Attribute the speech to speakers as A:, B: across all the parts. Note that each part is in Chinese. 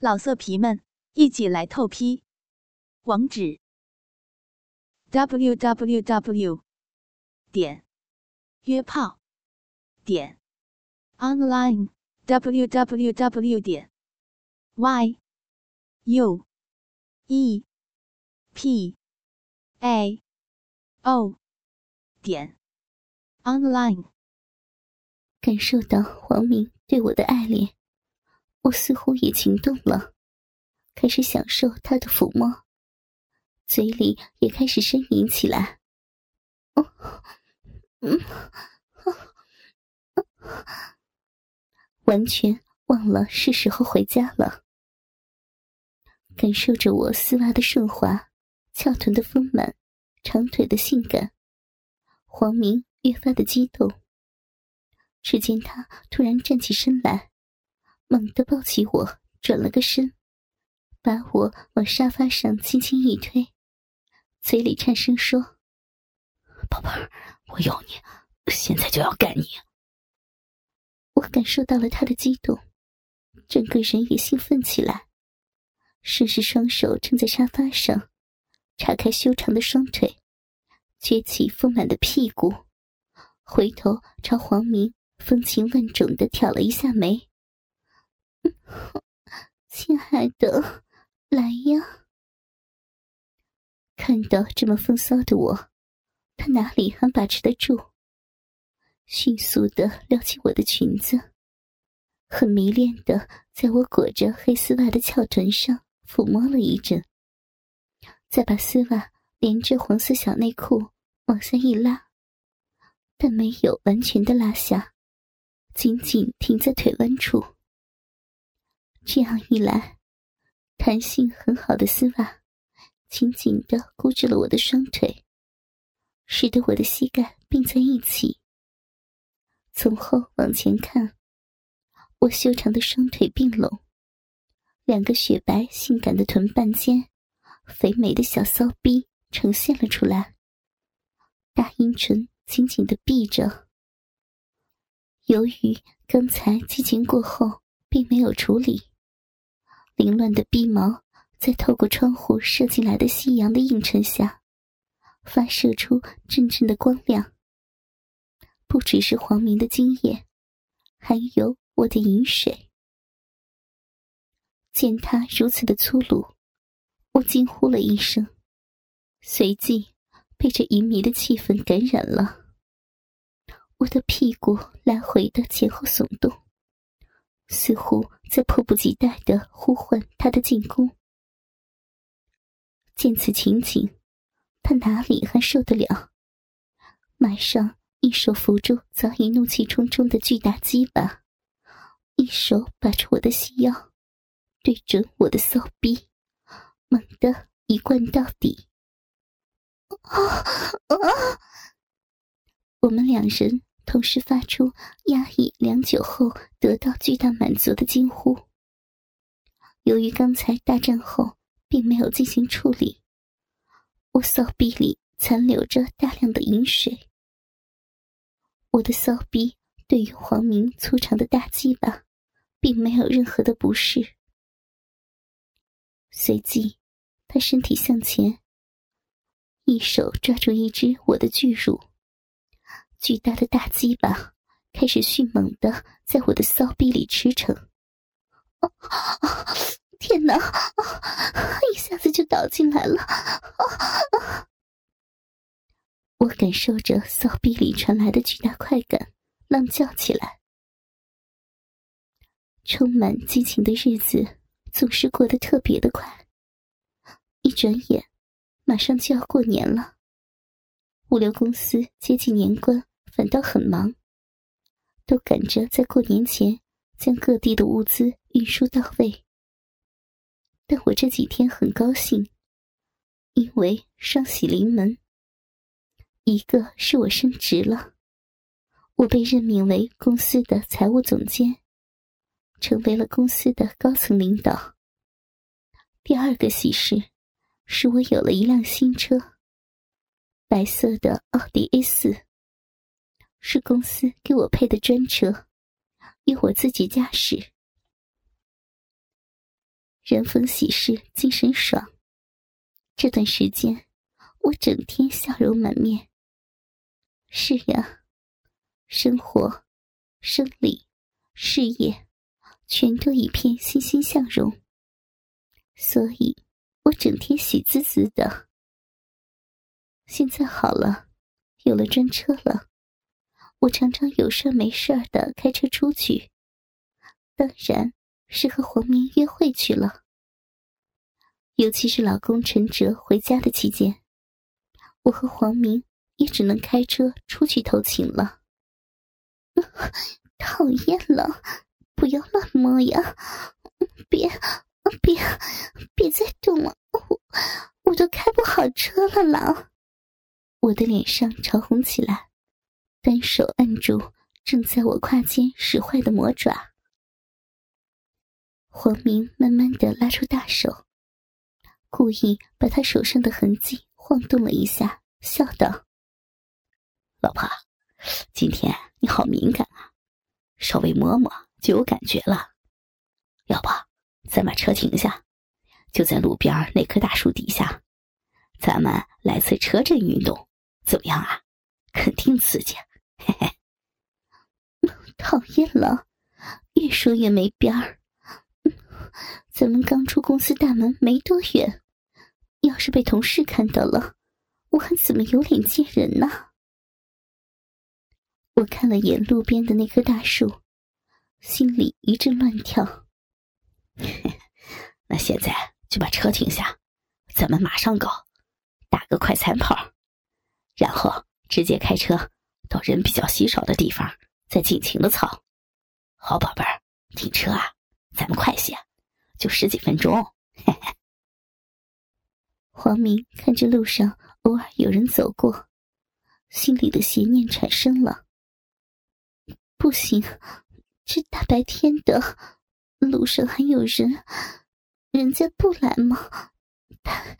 A: 老色皮们，一起来透批！网址：w w w 点约炮点 online w w w 点 y u e p a o 点 online。
B: 感受到黄明对我的爱恋。我似乎也情动了，开始享受他的抚摸，嘴里也开始呻吟起来。哦，嗯，完全忘了是时候回家了。感受着我丝袜的顺滑，翘臀的丰满，长腿的性感，黄明越发的激动。只见他突然站起身来。猛地抱起我，转了个身，把我往沙发上轻轻一推，嘴里颤声说：“
C: 宝贝儿，我要你，现在就要干你。”
B: 我感受到了他的激动，整个人也兴奋起来，顺势双手撑在沙发上，叉开修长的双腿，撅起丰满的屁股，回头朝黄明风情万种的挑了一下眉。亲爱的，来呀！看到这么风骚的我，他哪里还把持得住？迅速的撩起我的裙子，很迷恋的在我裹着黑丝袜的翘臀上抚摸了一阵，再把丝袜连着黄色小内裤往下一拉，但没有完全的拉下，紧紧停在腿弯处。这样一来，弹性很好的丝袜紧紧的箍住了我的双腿，使得我的膝盖并在一起。从后往前看，我修长的双腿并拢，两个雪白性感的臀半间，肥美的小骚逼呈现了出来，大阴唇紧紧的闭着。由于刚才激情过后，并没有处理。凌乱的逼毛在透过窗户射进来的夕阳的映衬下，发射出阵阵的光亮。不只是黄明的精液，还有我的饮水。见他如此的粗鲁，我惊呼了一声，随即被这淫靡的气氛感染了。我的屁股来回的前后耸动。似乎在迫不及待的呼唤他的进攻。见此情景，他哪里还受得了？马上一手扶住早已怒气冲冲的巨大鸡巴，一手把住我的细腰，对准我的骚逼，猛地一灌到底。啊啊！我们两人。同时发出压抑良久后得到巨大满足的惊呼。由于刚才大战后并没有进行处理，我骚逼里残留着大量的饮水。我的骚逼对于黄明粗长的大鸡巴，并没有任何的不适。随即，他身体向前，一手抓住一只我的巨乳。巨大的大鸡巴开始迅猛的在我的骚逼里驰骋，天哪！一下子就倒进来了。我感受着骚逼里传来的巨大快感，浪叫起来。充满激情的日子总是过得特别的快，一转眼，马上就要过年了。物流公司接近年关。反倒很忙，都赶着在过年前将各地的物资运输到位。但我这几天很高兴，因为双喜临门。一个是我升职了，我被任命为公司的财务总监，成为了公司的高层领导。第二个喜事，是我有了一辆新车，白色的奥迪 A 四。是公司给我配的专车，由我自己驾驶。人逢喜事精神爽。这段时间，我整天笑容满面。是呀，生活、生理、事业，全都一片欣欣向荣。所以，我整天喜滋滋的。现在好了，有了专车了，我常常有事没事的开车出去，当然是和黄明约会去了。尤其是老公陈哲回家的期间，我和黄明也只能开车出去偷情了。讨厌了，不要乱摸呀！别。别，别再动了，我我都开不好车了啦！我的脸上潮红起来，单手按住正在我胯间使坏的魔爪。黄明慢慢的拉出大手，故意把他手上的痕迹晃动了一下，笑道：“
C: 老婆，今天你好敏感啊，稍微摸摸就有感觉了，要不？”咱把车停下，就在路边那棵大树底下，咱们来次车震运动，怎么样啊？肯定刺激，嘿嘿。
B: 讨厌了，越说越没边儿。咱们刚出公司大门没多远，要是被同事看到了，我还怎么有脸见人呢？我看了眼路边的那棵大树，心里一阵乱跳。
C: 那现在就把车停下，咱们马上搞，打个快餐炮，然后直接开车到人比较稀少的地方，再尽情的操。好宝贝儿，停车啊，咱们快些，就十几分钟。嘿嘿。
B: 黄明看着路上偶尔有人走过，心里的邪念产生了。不行，这大白天的。路上还有人，人家不来吗？太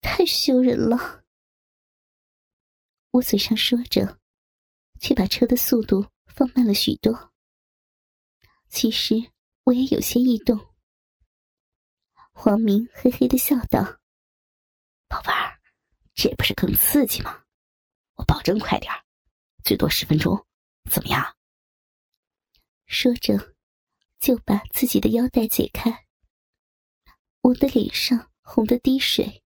B: 太羞人了！我嘴上说着，却把车的速度放慢了许多。其实我也有些异动。黄明嘿嘿的笑道：“
C: 宝贝儿，这不是更刺激吗？我保证快点最多十分钟，怎么样？”
B: 说着。就把自己的腰带解开，我的脸上红得滴水，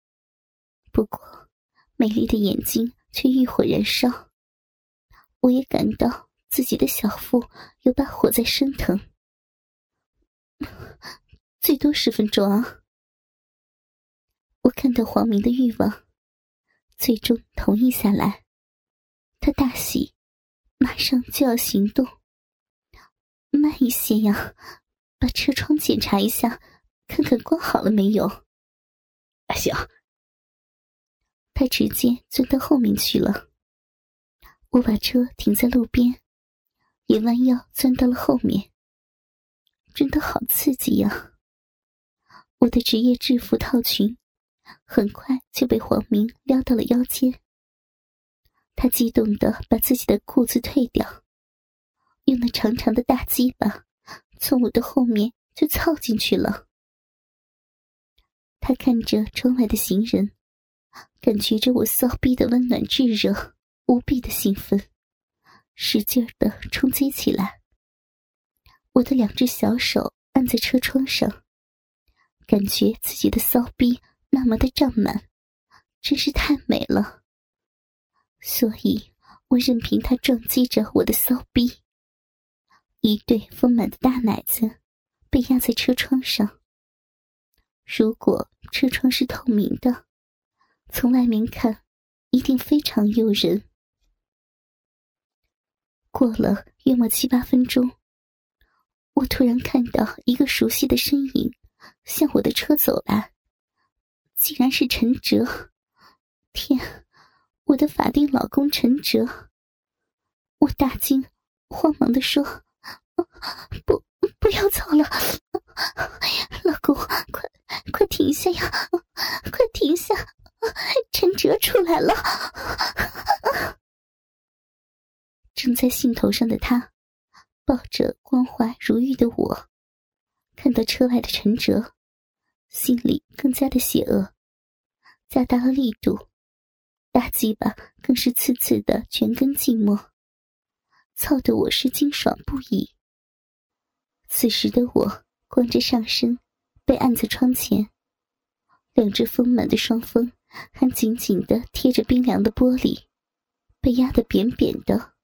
B: 不过美丽的眼睛却欲火燃烧。我也感到自己的小腹有把火在升腾。最多十分钟啊！我看到黄明的欲望，最终同意下来。他大喜，马上就要行动。慢一些呀，把车窗检查一下，看看关好了没有。
C: 行。
B: 他直接钻到后面去了。我把车停在路边，也弯腰钻到了后面。真的好刺激呀！我的职业制服套裙很快就被黄明撩到了腰间。他激动的把自己的裤子退掉。用那长长的大鸡巴从我的后面就操进去了。他看着窗外的行人，感觉着我骚逼的温暖炙热，无比的兴奋，使劲的冲击起来。我的两只小手按在车窗上，感觉自己的骚逼那么的胀满，真是太美了。所以我任凭他撞击着我的骚逼。一对丰满的大奶子被压在车窗上。如果车窗是透明的，从外面看一定非常诱人。过了约莫七八分钟，我突然看到一个熟悉的身影向我的车走来，竟然是陈哲！天，我的法定老公陈哲！我大惊，慌忙的说。不，不要走了，老公，快快停下呀！快停下！陈哲出来了。正在兴头上的他，抱着光滑如玉的我，看到车外的陈哲，心里更加的邪恶，加大了力度，大鸡巴更是次次的全根浸没，操得我是惊爽不已。此时的我光着上身，被按在窗前，两只丰满的双峰还紧紧的贴着冰凉的玻璃，被压得扁扁的。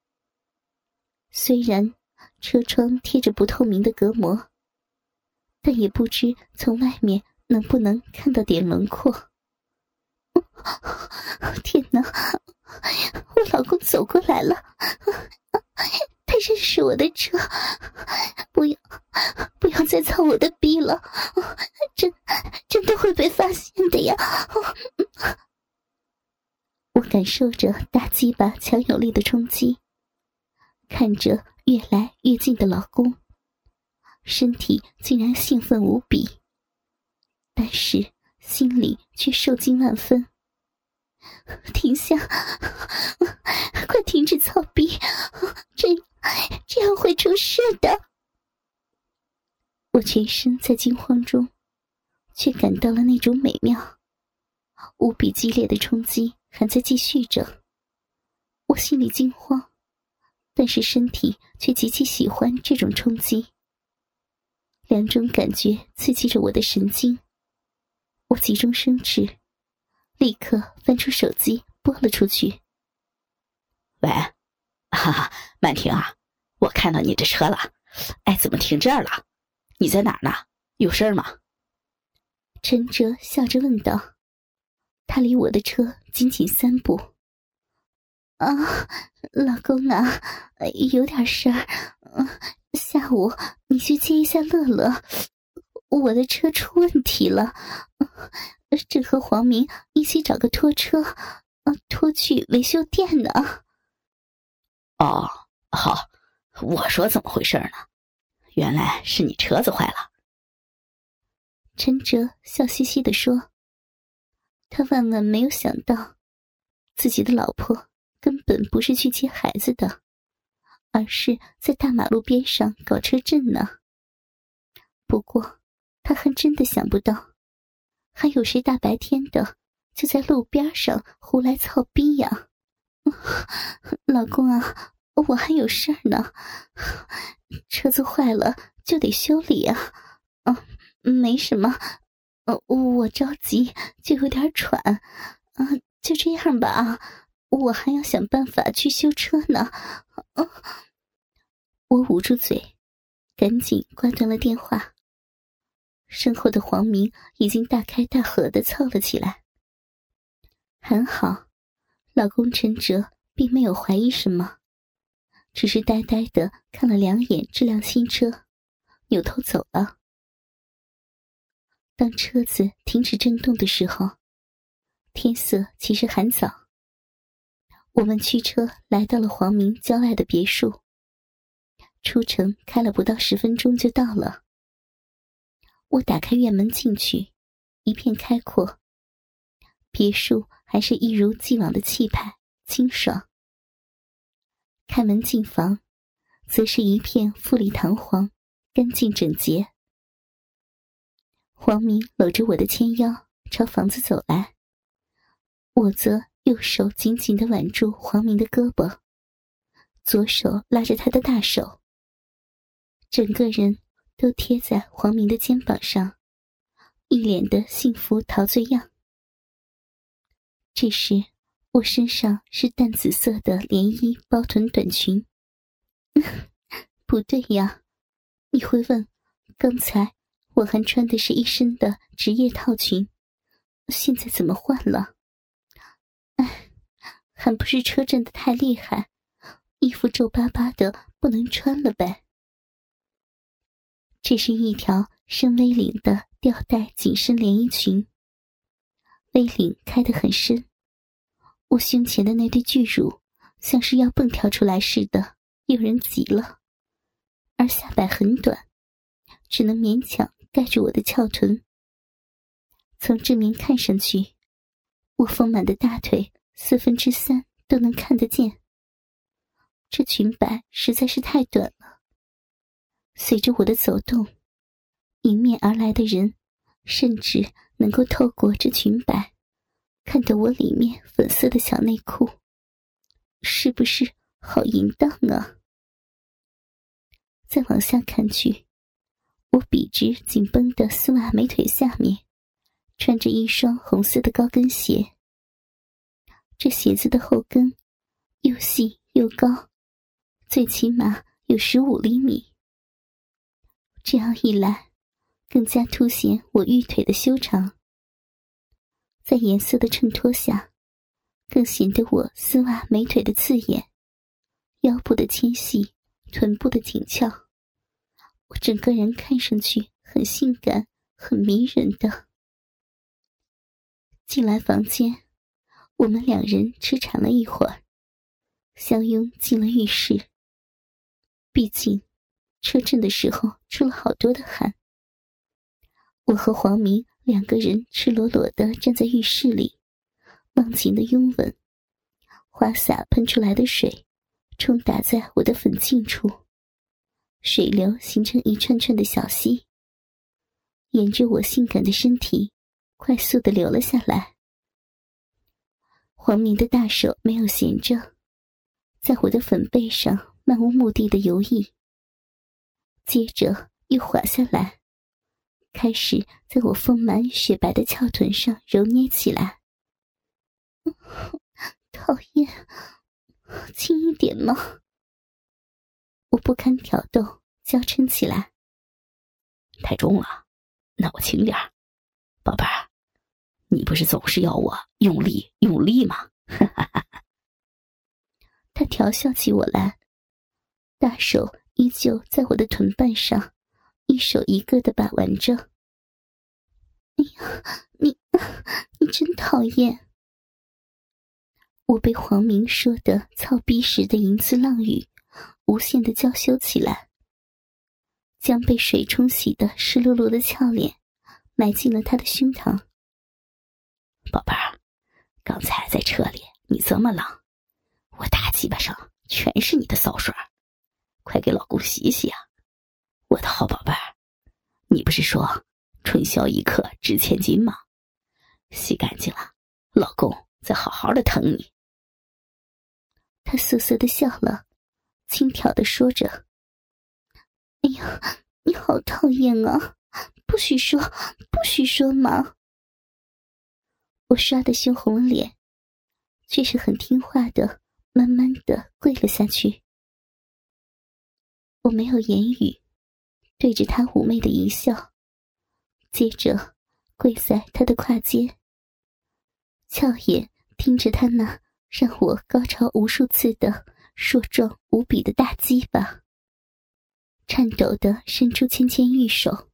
B: 虽然车窗贴着不透明的隔膜，但也不知从外面能不能看到点轮廓。天哪！我老公走过来了。他认识我的车，不要，不要再操我的逼了，真真的会被发现的呀！我感受着大鸡巴强有力的冲击，看着越来越近的老公，身体竟然兴奋无比，但是心里却受惊万分。停下！快停止操逼！这这样会出事的。我全身在惊慌中，却感到了那种美妙。无比激烈的冲击还在继续着，我心里惊慌，但是身体却极其喜欢这种冲击。两种感觉刺激着我的神经，我急中生智。立刻翻出手机拨了出去。
C: 喂，哈哈，曼婷啊，我看到你的车了，哎，怎么停这儿了？你在哪儿呢？有事儿吗？
B: 陈哲笑着问道。他离我的车仅仅三步。啊，老公啊，有点事儿。下午你去接一下乐乐，我的车出问题了。正和黄明一起找个拖车，啊，拖去维修店呢。
C: 哦，好，我说怎么回事呢？原来是你车子坏了。
B: 陈哲笑嘻嘻的说：“他万万没有想到，自己的老婆根本不是去接孩子的，而是在大马路边上搞车震呢。不过，他还真的想不到。”还有谁大白天的就在路边上胡来操逼呀？老公啊，我还有事儿呢，车子坏了就得修理啊。嗯，没什么，呃，我着急就有点喘，啊，就这样吧啊，我还要想办法去修车呢。我捂住嘴，赶紧挂断了电话。身后的黄明已经大开大合的凑了起来。很好，老公陈哲并没有怀疑什么，只是呆呆的看了两眼这辆新车，扭头走了。当车子停止震动的时候，天色其实还早。我们驱车来到了黄明郊外的别墅，出城开了不到十分钟就到了。我打开院门进去，一片开阔。别墅还是一如既往的气派清爽。开门进房，则是一片富丽堂皇、干净整洁。黄明搂着我的纤腰朝房子走来，我则右手紧紧的挽住黄明的胳膊，左手拉着他的大手，整个人。都贴在黄明的肩膀上，一脸的幸福陶醉样。这时，我身上是淡紫色的连衣包臀短裙。不对呀，你会问，刚才我还穿的是一身的职业套裙，现在怎么换了？还不是车震的太厉害，衣服皱巴巴的，不能穿了呗。这是一条深 V 领的吊带紧身连衣裙，V 领开得很深，我胸前的那对巨乳像是要蹦跳出来似的，诱人极了。而下摆很短，只能勉强盖住我的翘臀。从正面看上去，我丰满的大腿四分之三都能看得见。这裙摆实在是太短了。随着我的走动，迎面而来的人甚至能够透过这裙摆，看到我里面粉色的小内裤，是不是好淫荡啊？再往下看去，我笔直紧绷的丝袜美腿下面，穿着一双红色的高跟鞋。这鞋子的后跟又细又高，最起码有十五厘米。这样一来，更加凸显我玉腿的修长。在颜色的衬托下，更显得我丝袜美腿的刺眼，腰部的纤细，臀部的紧翘，我整个人看上去很性感、很迷人的。进来房间，我们两人痴缠了一会儿，相拥进了浴室。毕竟。车震的时候出了好多的汗。我和黄明两个人赤裸裸的站在浴室里，忘情的拥吻，花洒喷出来的水冲打在我的粉颈处，水流形成一串串的小溪，沿着我性感的身体快速的流了下来。黄明的大手没有闲着，在我的粉背上漫无目的的游弋。接着又滑下来，开始在我丰满雪白的翘臀上揉捏起来。讨厌，轻一点嘛！我不堪挑逗，娇嗔起来。
C: 太重了，那我轻点儿，宝贝儿，你不是总是要我用力用力吗？哈哈哈！
B: 他调笑起我来，大手。依旧在我的臀瓣上，一手一个的把玩着。哎呀，你你真讨厌！我被黄明说的操逼时的淫词浪语，无限的娇羞起来，将被水冲洗的湿漉漉的俏脸埋进了他的胸膛。
C: 宝贝儿，刚才在车里你这么冷，我大鸡巴上全是你的骚水。快给老公洗洗啊，我的好宝贝儿！你不是说春宵一刻值千金吗？洗干净了，老公再好好的疼你。
B: 他瑟瑟的笑了，轻佻的说着：“哎呀，你好讨厌啊！不许说，不许说嘛！”我刷的羞红了脸，却是很听话的，慢慢的跪了下去。我没有言语，对着他妩媚的一笑，接着跪在他的胯间，俏眼盯着他那让我高潮无数次的硕壮无比的大鸡巴，颤抖的伸出纤纤玉手，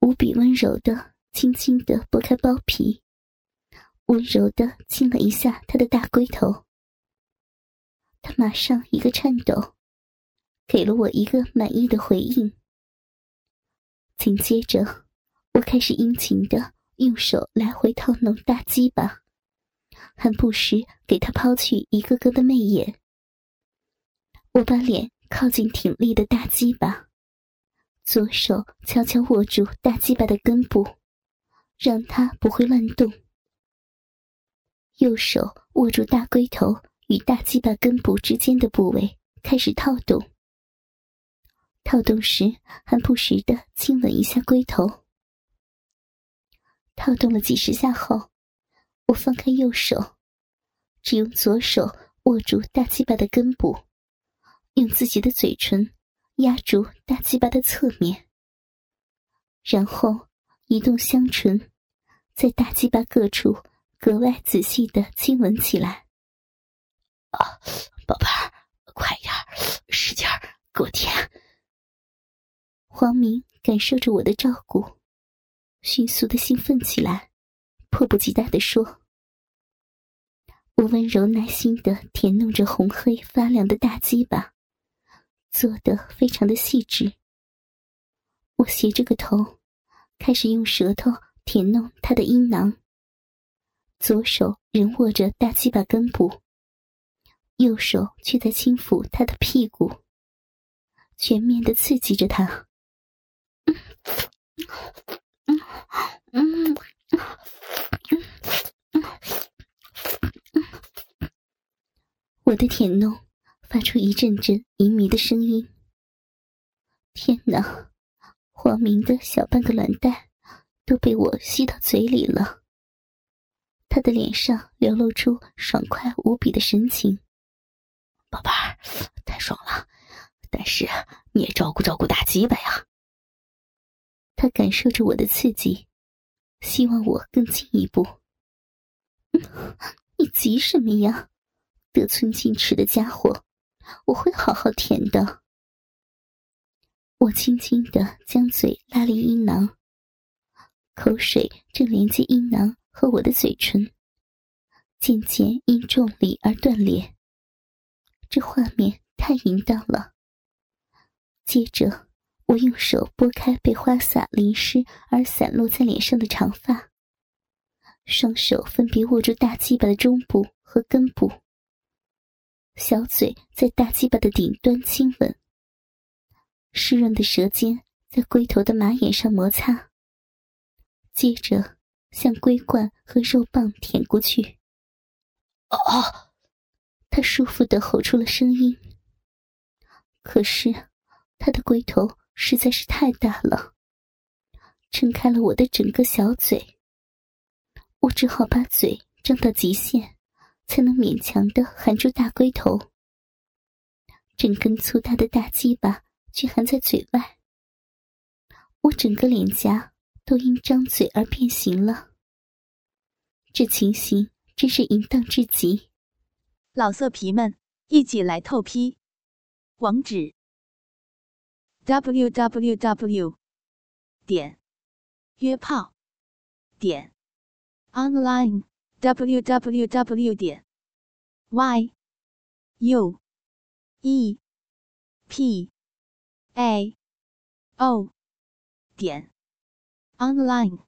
B: 无比温柔的轻轻的拨开包皮，温柔的亲了一下他的大龟头，他马上一个颤抖。给了我一个满意的回应。紧接着，我开始殷勤的用手来回套弄大鸡巴，还不时给他抛去一个个的媚眼。我把脸靠近挺立的大鸡巴，左手悄悄握住大鸡巴的根部，让它不会乱动；右手握住大龟头与大鸡巴根部之间的部位，开始套动。套动时，还不时的亲吻一下龟头。套动了几十下后，我放开右手，只用左手握住大鸡巴的根部，用自己的嘴唇压住大鸡巴的侧面，然后移动香唇，在大鸡巴各处格外仔细的亲吻起来。
C: 啊，宝贝儿，快点使劲儿，给我舔！
B: 黄明感受着我的照顾，迅速的兴奋起来，迫不及待的说：“我温柔耐心的舔弄着红黑发亮的大鸡巴，做的非常的细致。我斜着个头，开始用舌头舔弄他的阴囊，左手仍握着大鸡巴根部，右手却在轻抚他的屁股，全面的刺激着他。”嗯嗯嗯嗯我的舔弄发出一阵阵淫迷的声音。天哪，黄明的小半个卵蛋都被我吸到嘴里了。他的脸上流露出爽快无比的神情。
C: 宝贝儿，太爽了，但是你也照顾照顾大鸡巴呀。
B: 他感受着我的刺激，希望我更进一步。你急什么呀？得寸进尺的家伙，我会好好舔的。我轻轻的将嘴拉离阴囊，口水正连接阴囊和我的嘴唇，渐渐因重力而断裂。这画面太淫荡了。接着，我用手拨开被花洒淋湿而散落在脸上的长发，双手分别握住大鸡巴的中部和根部。小嘴在大鸡巴的顶端亲吻，湿润的舌尖在龟头的马眼上摩擦，接着向龟冠和肉棒舔过去。
C: 哦，
B: 他舒服的吼出了声音。可是他的龟头实在是太大了，撑开了我的整个小嘴，我只好把嘴张到极限。才能勉强的含住大龟头，整根粗大的大鸡巴却含在嘴外。我整个脸颊都因张嘴而变形了，这情形真是淫荡至极。
A: 老色皮们，一起来透批！网址：w w w. 点约炮点 online。www 点 y u e p a o 点 online。